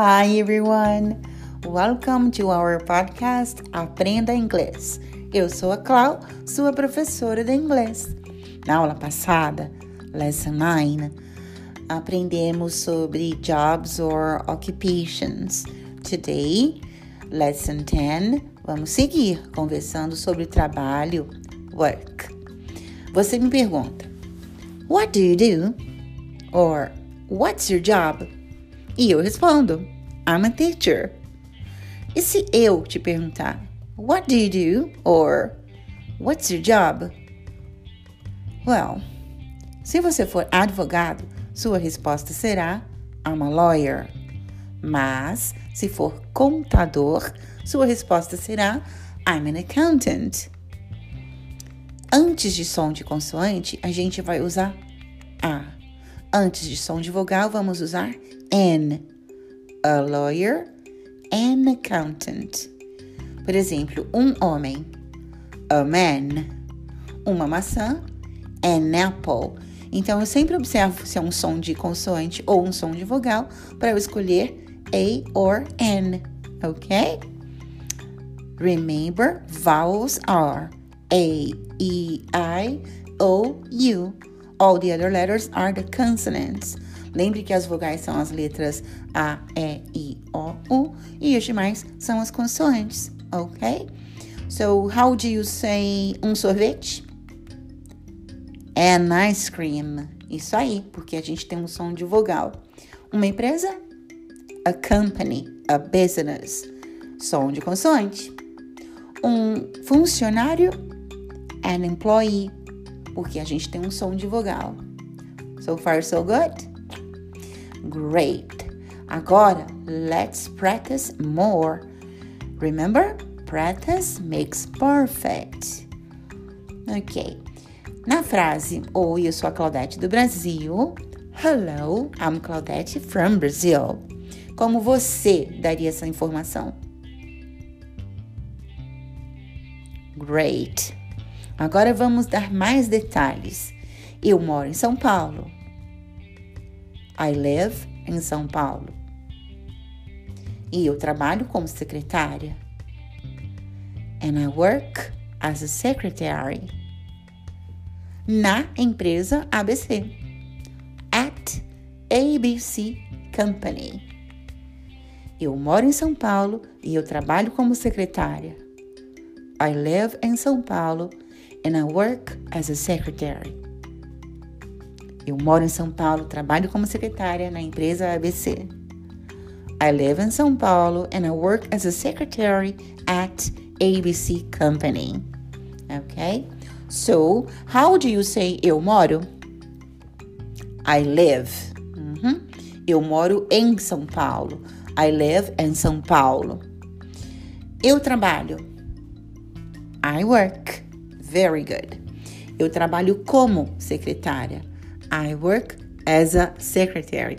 Hi everyone! Welcome to our podcast Aprenda Inglês. Eu sou a Clau, sua professora de inglês. Na aula passada, Lesson 9, aprendemos sobre jobs or occupations. Today, Lesson 10, vamos seguir conversando sobre trabalho, work. Você me pergunta, What do you do? Or What's your job? E eu respondo, I'm a teacher. E se eu te perguntar, What do you do? Or What's your job? Well, se você for advogado, sua resposta será I'm a lawyer. Mas, se for contador, sua resposta será I'm an accountant. Antes de som de consoante, a gente vai usar a. Antes de som de vogal, vamos usar an. A lawyer, an accountant. Por exemplo, um homem, a man. Uma maçã, an apple. Então, eu sempre observo se é um som de consoante ou um som de vogal para eu escolher a or n, ok? Remember, vowels are a, e, i, o, u. All the other letters are the consonants. Lembre que as vogais são as letras A, E, I, O, U e os demais são as consoantes, ok? So, how do you say um sorvete? An ice cream. Isso aí, porque a gente tem um som de vogal. Uma empresa? A company, a business. Som de consoante. Um funcionário? An employee, porque a gente tem um som de vogal. So far, so good? Great. Agora, let's practice more. Remember, practice makes perfect. Ok. Na frase Oi, eu sou a Claudete do Brasil. Hello, I'm Claudete from Brazil. Como você daria essa informação? Great. Agora vamos dar mais detalhes. Eu moro em São Paulo. I live em São Paulo. E eu trabalho como secretária. And I work as a secretary. Na empresa ABC. At ABC Company. Eu moro em São Paulo e eu trabalho como secretária. I live in São Paulo and I work as a secretary. Eu moro em São Paulo, trabalho como secretária na empresa ABC. I live in São Paulo and I work as a secretary at ABC Company. Okay? So, how do you say eu moro? I live. Uhum. Eu moro em São Paulo. I live in São Paulo. Eu trabalho. I work. Very good. Eu trabalho como secretária. I work as a secretary.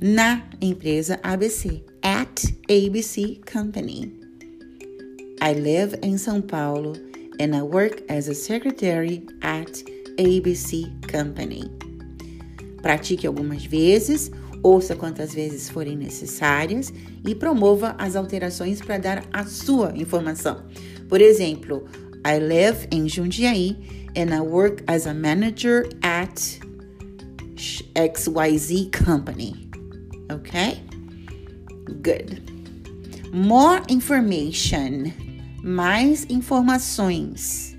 Na empresa ABC. At ABC Company. I live in São Paulo and I work as a secretary at ABC Company. Pratique algumas vezes, ouça quantas vezes forem necessárias e promova as alterações para dar a sua informação. Por exemplo, I live in Jundiaí and I work as a manager at XYZ company. Okay? Good. More information. Mais informações.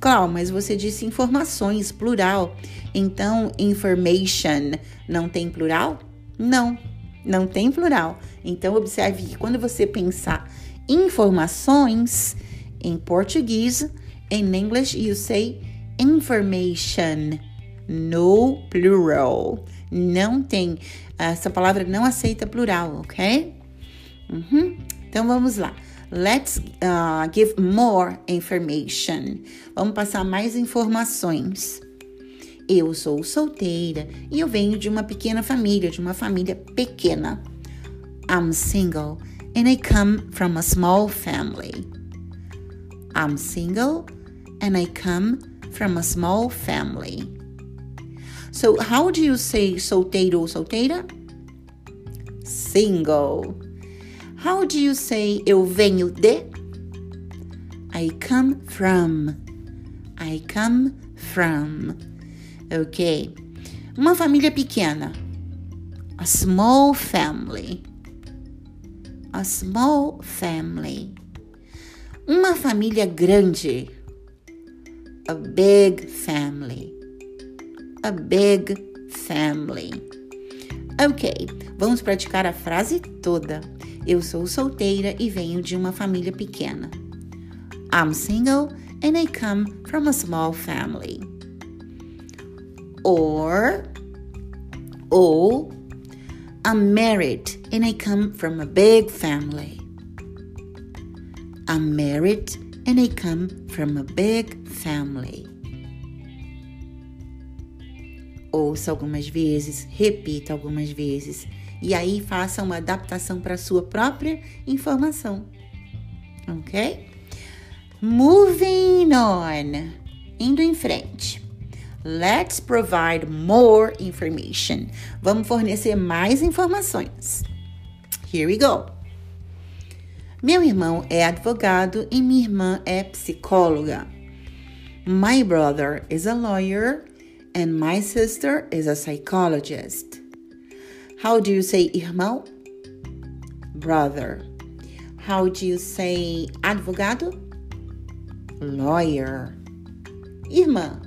Claro, mas você disse informações, plural. Então, information não tem plural? Não, não tem plural. Então, observe que quando você pensar informações em português, in English you say information, no plural. Não tem, essa palavra não aceita plural, ok? Uhum. Então vamos lá. Let's uh, give more information. Vamos passar mais informações. Eu sou solteira e eu venho de uma pequena família, de uma família pequena. I'm single and I come from a small family. I'm single and I come from a small family. So, how do you say solteiro ou solteira? single. How do you say eu venho de? I come from. I come from. Ok. Uma família pequena. A small family. A small family. Uma família grande. A big family. A big family. Ok, vamos praticar a frase toda. Eu sou solteira e venho de uma família pequena. I'm single and I come from a small family. Or, ou, I'm married and I come from a big family. I'm married and I come from a big family. Ouça algumas vezes, repita algumas vezes e aí faça uma adaptação para a sua própria informação. Ok? Moving on. Indo em frente. Let's provide more information. Vamos fornecer mais informações. Here we go. Meu irmão é advogado e minha irmã é psicóloga. My brother is a lawyer and my sister is a psychologist. How do you say irmão? Brother. How do you say advogado? Lawyer. Irmã.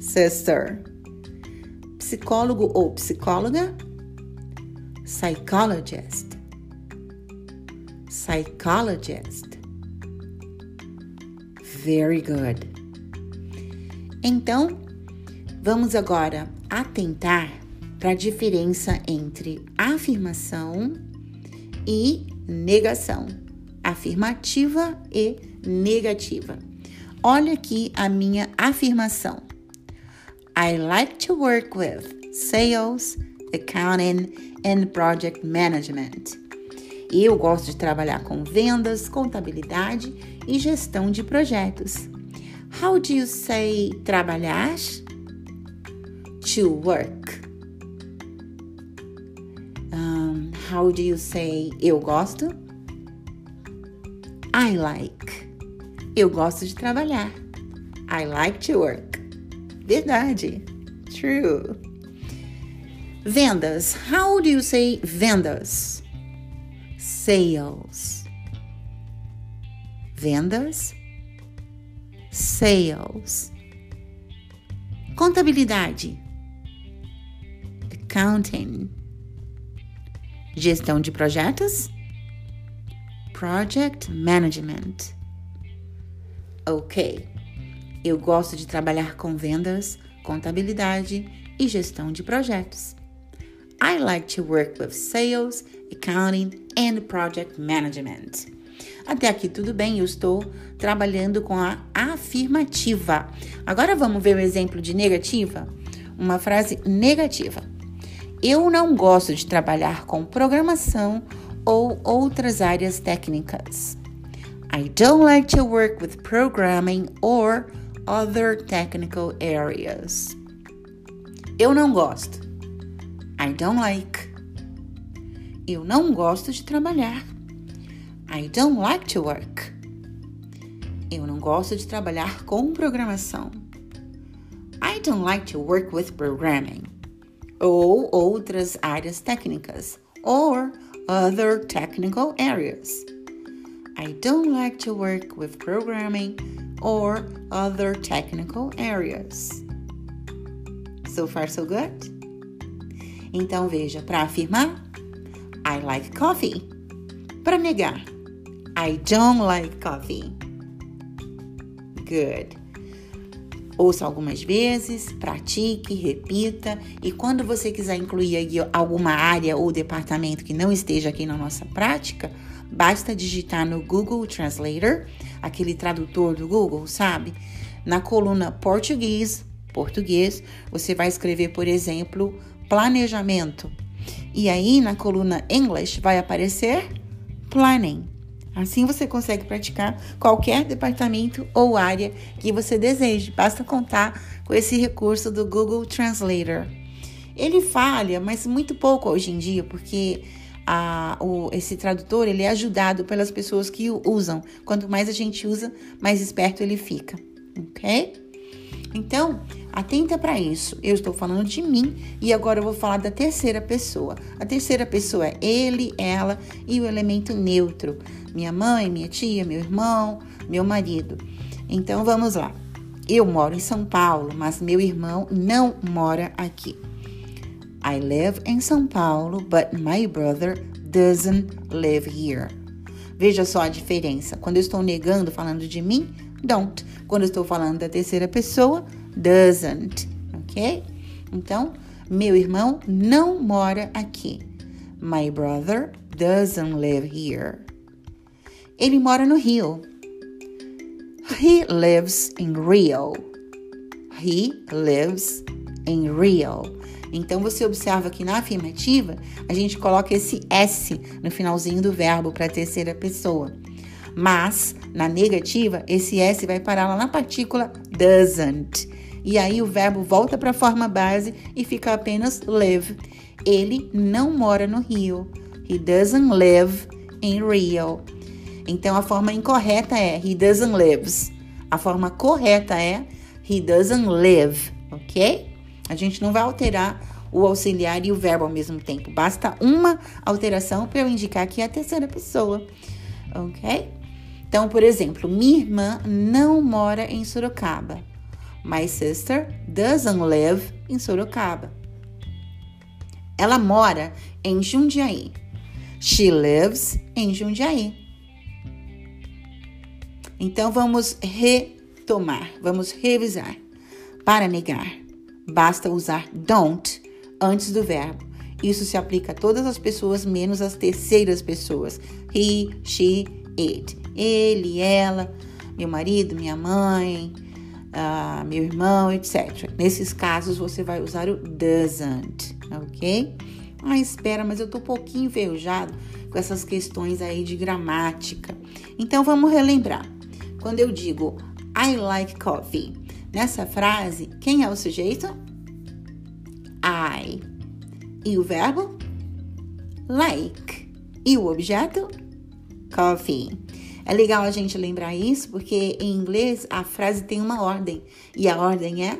Sister. Psicólogo ou psicóloga? Psychologist. Psychologist. Very good. Então, vamos agora atentar para a diferença entre afirmação e negação, afirmativa e negativa. Olha aqui a minha afirmação. I like to work with sales, accounting and project management. Eu gosto de trabalhar com vendas, contabilidade e gestão de projetos. How do you say trabalhar? To work. Um, how do you say eu gosto? I like. Eu gosto de trabalhar. I like to work. Verdade. True. Vendas. How do you say vendas? Sales. Vendas. Sales. Contabilidade. Accounting. Gestão de projetos? Project Management. Ok. Eu gosto de trabalhar com vendas, contabilidade e gestão de projetos. I like to work with sales, accounting and project management. Até aqui tudo bem, eu estou trabalhando com a afirmativa. Agora vamos ver um exemplo de negativa? Uma frase negativa. Eu não gosto de trabalhar com programação ou outras áreas técnicas. I don't like to work with programming or other technical areas. Eu não gosto. I don't like. Eu não gosto de trabalhar. I don't like to work. Eu não gosto de trabalhar com programação. I don't like to work with programming ou outras áreas técnicas, or other technical areas. I don't like to work with programming or other technical areas. So far, so good? Então veja, para afirmar, I like coffee. Para negar, I don't like coffee. Good. Ouça algumas vezes, pratique, repita e quando você quiser incluir alguma área ou departamento que não esteja aqui na nossa prática, basta digitar no Google Translator, aquele tradutor do Google, sabe? Na coluna português, português, você vai escrever, por exemplo, planejamento. E aí na coluna English vai aparecer planning. Assim você consegue praticar qualquer departamento ou área que você deseje. Basta contar com esse recurso do Google Translator. Ele falha, mas muito pouco hoje em dia, porque a, o, esse tradutor ele é ajudado pelas pessoas que o usam. Quanto mais a gente usa, mais esperto ele fica, ok? Então, atenta para isso. Eu estou falando de mim e agora eu vou falar da terceira pessoa. A terceira pessoa é ele, ela e o elemento neutro. Minha mãe, minha tia, meu irmão, meu marido. Então vamos lá. Eu moro em São Paulo, mas meu irmão não mora aqui. I live in São Paulo, but my brother doesn't live here. Veja só a diferença. Quando eu estou negando, falando de mim, don't. Quando eu estou falando da terceira pessoa, doesn't. Ok? Então, meu irmão não mora aqui. My brother doesn't live here. Ele mora no Rio. He lives in Rio. He lives in Rio. Então você observa que na afirmativa a gente coloca esse S no finalzinho do verbo para a terceira pessoa. Mas na negativa, esse S vai parar lá na partícula doesn't. E aí o verbo volta para a forma base e fica apenas live. Ele não mora no Rio. He doesn't live in Rio. Então a forma incorreta é he doesn't lives. A forma correta é he doesn't live, ok? A gente não vai alterar o auxiliar e o verbo ao mesmo tempo. Basta uma alteração para eu indicar que é a terceira pessoa, ok? Então, por exemplo, minha irmã não mora em Sorocaba. My sister doesn't live in Sorocaba. Ela mora em Jundiaí. She lives em Jundiaí. Então vamos retomar, vamos revisar. Para negar, basta usar don't antes do verbo. Isso se aplica a todas as pessoas menos as terceiras pessoas. He, she, it. Ele, ela, meu marido, minha mãe, uh, meu irmão, etc. Nesses casos você vai usar o doesn't, ok? Ah, espera, mas eu tô um pouquinho enferrujado com essas questões aí de gramática. Então vamos relembrar. Quando eu digo I like coffee, nessa frase, quem é o sujeito? I. E o verbo? Like. E o objeto? Coffee. É legal a gente lembrar isso porque em inglês a frase tem uma ordem e a ordem é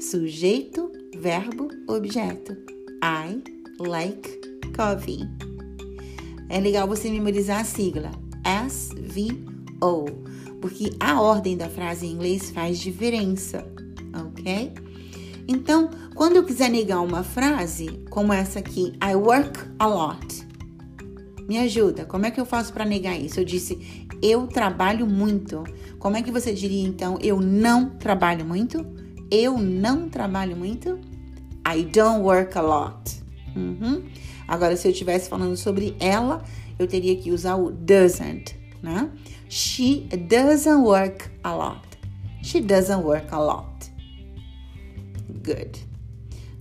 sujeito, verbo, objeto. I like coffee. É legal você memorizar a sigla SVO porque a ordem da frase em inglês faz diferença, ok? Então, quando eu quiser negar uma frase, como essa aqui, I work a lot. Me ajuda, como é que eu faço para negar isso? Eu disse, eu trabalho muito. Como é que você diria então, eu não trabalho muito? Eu não trabalho muito? I don't work a lot. Uhum. Agora, se eu estivesse falando sobre ela, eu teria que usar o doesn't, né? She doesn't work a lot. She doesn't work a lot. Good.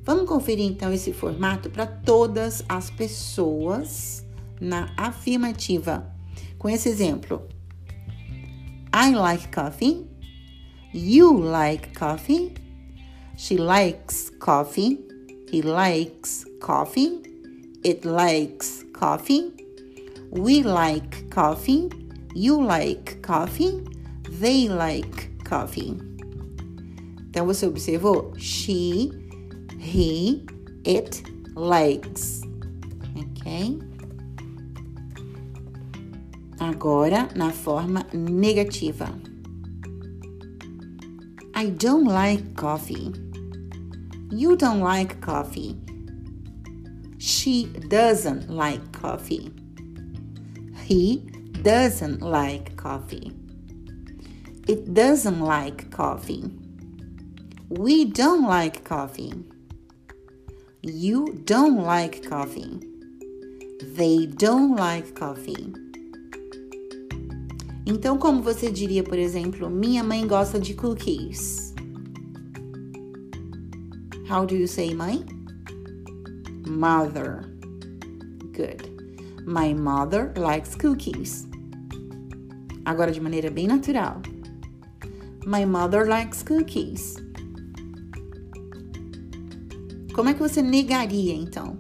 Vamos conferir então esse formato para todas as pessoas na afirmativa. Com esse exemplo. I like coffee. You like coffee. She likes coffee. He likes coffee. It likes coffee. We like coffee. You like coffee. They like coffee. Então você observou? She, he, it likes. Ok? Agora na forma negativa. I don't like coffee. You don't like coffee. She doesn't like coffee. He doesn't like coffee. It doesn't like coffee. We don't like coffee. You don't like coffee. They don't like coffee. Então, como você diria, por exemplo, minha mãe gosta de cookies? How do you say mãe? Mother. Good. My mother likes cookies. Agora de maneira bem natural. My mother likes cookies. Como é que você negaria então?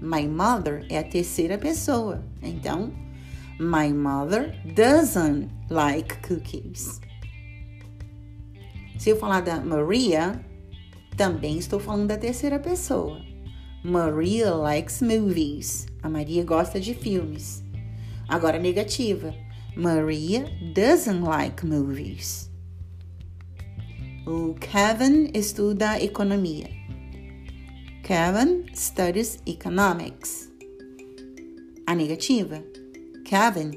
My mother é a terceira pessoa. Então, my mother doesn't like cookies. Se eu falar da Maria, também estou falando da terceira pessoa. Maria likes movies. A Maria gosta de filmes. Agora negativa. Maria doesn't like movies. O Kevin estuda economia. Kevin studies economics. A negativa.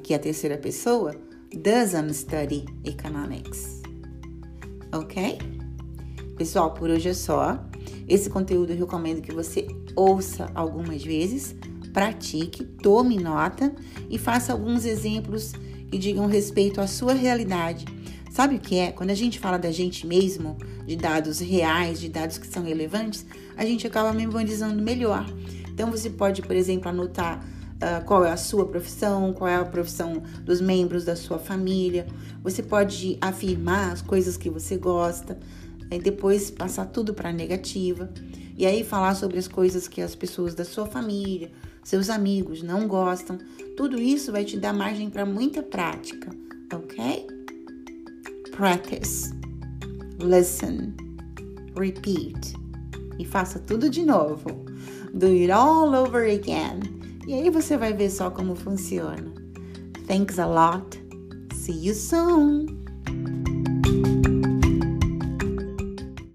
Que é a terceira pessoa, doesn't study economics. Ok? Pessoal, por hoje é só. Esse conteúdo eu recomendo que você ouça algumas vezes, pratique, tome nota e faça alguns exemplos que digam respeito à sua realidade. Sabe o que é? Quando a gente fala da gente mesmo, de dados reais, de dados que são relevantes, a gente acaba memorizando melhor. Então você pode, por exemplo, anotar uh, qual é a sua profissão, qual é a profissão dos membros da sua família. Você pode afirmar as coisas que você gosta, e depois passar tudo para negativa. E aí falar sobre as coisas que as pessoas da sua família, seus amigos não gostam. Tudo isso vai te dar margem para muita prática, ok? Practice, listen, repeat e faça tudo de novo. Do it all over again. E aí você vai ver só como funciona. Thanks a lot. See you soon.